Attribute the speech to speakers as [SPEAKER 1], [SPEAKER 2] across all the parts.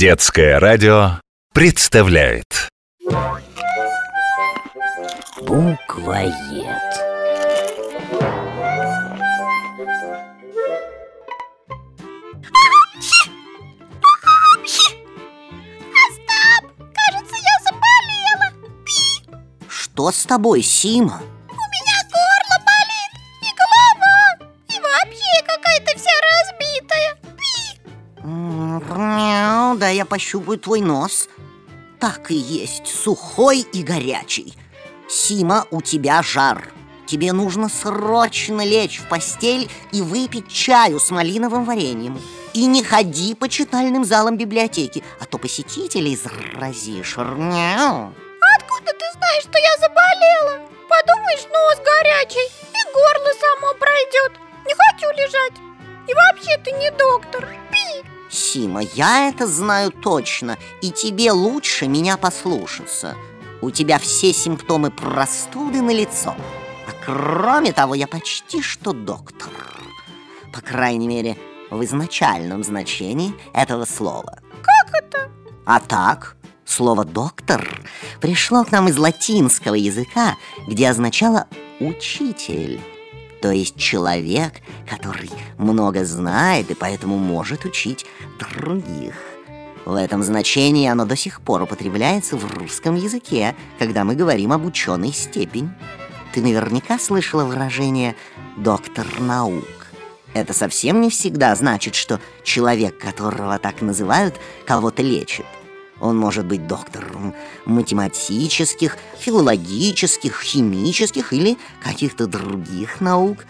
[SPEAKER 1] Детское радио представляет
[SPEAKER 2] Буквоед.
[SPEAKER 3] Кажется, я заболела.
[SPEAKER 2] Что с тобой, Сима? Мяу, да я пощупаю твой нос. Так и есть, сухой и горячий. Сима, у тебя жар. Тебе нужно срочно лечь в постель и выпить чаю с малиновым вареньем. И не ходи по читальным залам библиотеки, а то посетителей заразишь. Мяу.
[SPEAKER 3] Откуда ты знаешь, что я заболела? Подумаешь, нос горячий, и горло само пройдет. Не хочу лежать. И вообще ты не доктор.
[SPEAKER 2] Сима, я это знаю точно, и тебе лучше меня послушаться. У тебя все симптомы простуды на лицо. А кроме того, я почти что доктор. По крайней мере, в изначальном значении этого слова.
[SPEAKER 3] Как это?
[SPEAKER 2] А так, слово «доктор» пришло к нам из латинского языка, где означало «учитель», то есть человек, который много знает и поэтому может учить других. В этом значении оно до сих пор употребляется в русском языке, когда мы говорим об ученой степень. Ты наверняка слышала выражение «доктор наук». Это совсем не всегда значит, что человек, которого так называют, кого-то лечит. Он может быть доктором математических, филологических, химических или каких-то других наук.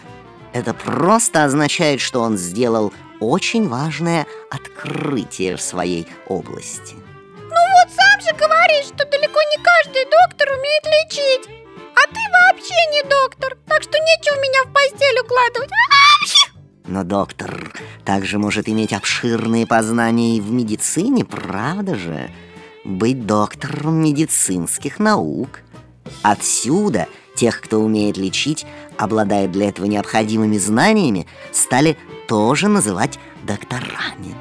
[SPEAKER 2] Это просто означает, что он сделал очень важное открытие в своей области.
[SPEAKER 3] Ну вот сам же говоришь, что далеко не каждый доктор умеет лечить. А ты вообще не доктор, так что нечего меня в постель укладывать.
[SPEAKER 2] Но доктор также может иметь обширные познания и в медицине, правда же? Быть доктором медицинских наук. Отсюда тех, кто умеет лечить, обладает для этого необходимыми знаниями, стали тоже называть докторами.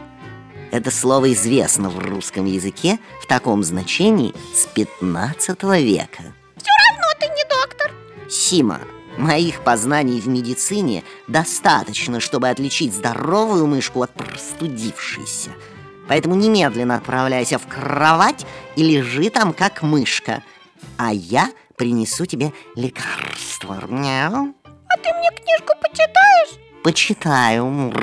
[SPEAKER 2] Это слово известно в русском языке в таком значении с 15 века.
[SPEAKER 3] Все равно ты не доктор.
[SPEAKER 2] Сима, моих познаний в медицине достаточно, чтобы отличить здоровую мышку от простудившейся. Поэтому немедленно отправляйся в кровать и лежи там, как мышка. А я принесу тебе лекарство. Мяу.
[SPEAKER 3] А ты мне книжку почитаешь?
[SPEAKER 2] Почитаю.